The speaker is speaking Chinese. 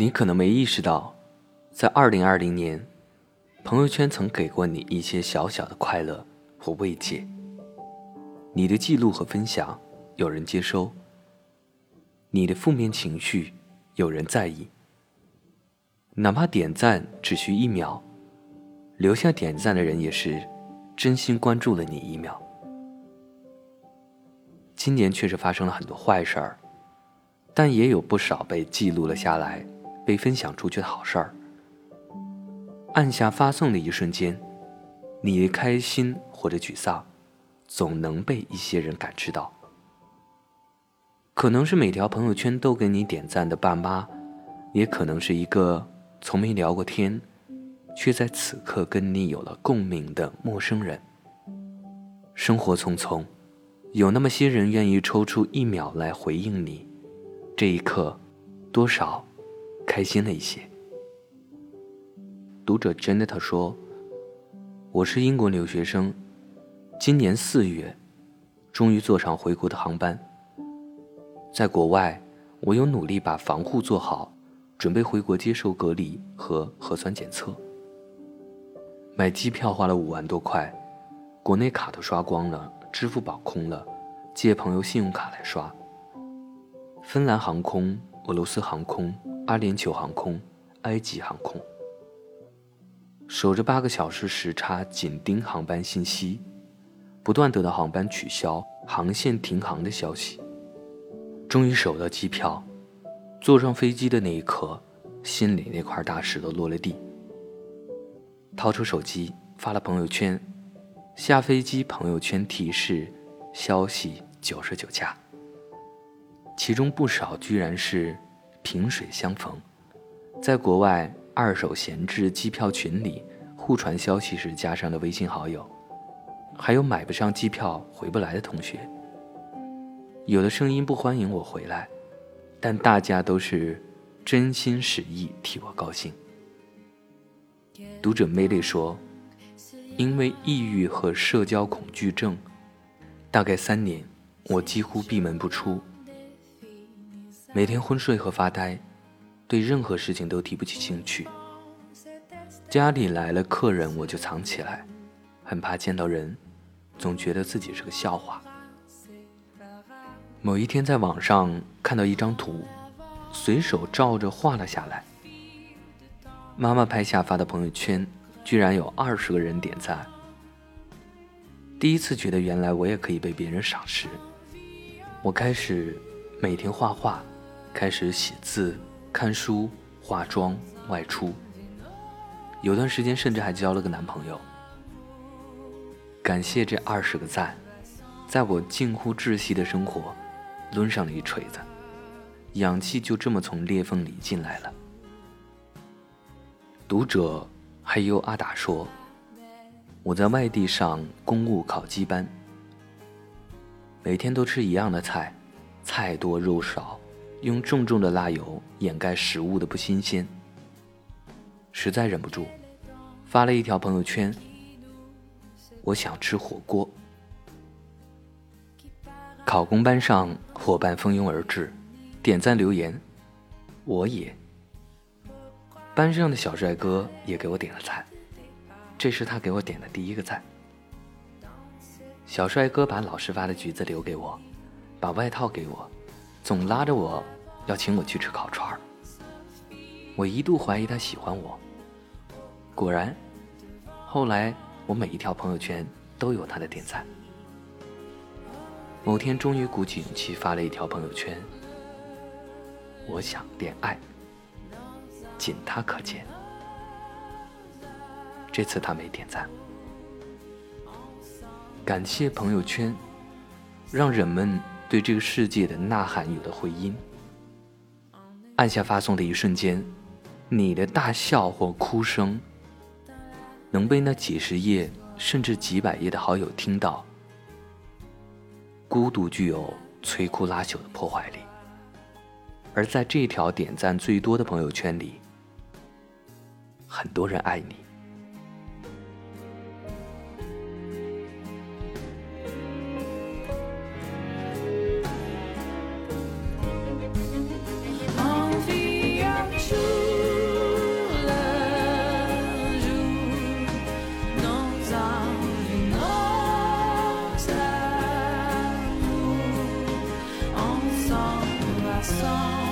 你可能没意识到，在二零二零年，朋友圈曾给过你一些小小的快乐或慰藉。你的记录和分享有人接收，你的负面情绪有人在意。哪怕点赞只需一秒，留下点赞的人也是真心关注了你一秒。今年确实发生了很多坏事儿，但也有不少被记录了下来。被分享出去的好事儿，按下发送的一瞬间，你开心或者沮丧，总能被一些人感知到。可能是每条朋友圈都给你点赞的爸妈，也可能是一个从没聊过天，却在此刻跟你有了共鸣的陌生人。生活匆匆，有那么些人愿意抽出一秒来回应你，这一刻，多少？开心了一些。读者 Janet 说：“我是英国留学生，今年四月，终于坐上回国的航班。在国外，我有努力把防护做好，准备回国接受隔离和核酸检测。买机票花了五万多块，国内卡都刷光了，支付宝空了，借朋友信用卡来刷。芬兰航空、俄罗斯航空。”阿联酋航空、埃及航空，守着八个小时时差，紧盯航班信息，不断得到航班取消、航线停航的消息。终于守到机票，坐上飞机的那一刻，心里那块大石头落了地。掏出手机发了朋友圈，下飞机朋友圈提示消息九十九架，其中不少居然是。萍水相逢，在国外二手闲置机票群里互传消息时加上了微信好友，还有买不上机票回不来的同学。有的声音不欢迎我回来，但大家都是真心实意替我高兴。读者 m 丽说：“因为抑郁和社交恐惧症，大概三年，我几乎闭门不出。”每天昏睡和发呆，对任何事情都提不起兴趣。家里来了客人，我就藏起来，很怕见到人，总觉得自己是个笑话。某一天在网上看到一张图，随手照着画了下来。妈妈拍下发的朋友圈，居然有二十个人点赞。第一次觉得原来我也可以被别人赏识。我开始每天画画。开始写字、看书、化妆、外出，有段时间甚至还交了个男朋友。感谢这二十个赞，在我近乎窒息的生活，抡上了一锤子，氧气就这么从裂缝里进来了。读者还有阿达说，我在外地上公务考级班，每天都吃一样的菜，菜多肉少。用重重的辣油掩盖食物的不新鲜，实在忍不住，发了一条朋友圈。我想吃火锅。考公班上伙伴蜂拥而至，点赞留言，我也。班上的小帅哥也给我点了赞，这是他给我点的第一个赞。小帅哥把老师发的橘子留给我，把外套给我。总拉着我要请我去吃烤串儿，我一度怀疑他喜欢我。果然，后来我每一条朋友圈都有他的点赞。某天终于鼓起勇气发了一条朋友圈：“我想恋爱，仅他可见。”这次他没点赞。感谢朋友圈，让人们。对这个世界的呐喊有了回音。按下发送的一瞬间，你的大笑或哭声能被那几十页甚至几百页的好友听到。孤独具有摧枯拉朽的破坏力，而在这条点赞最多的朋友圈里，很多人爱你。song.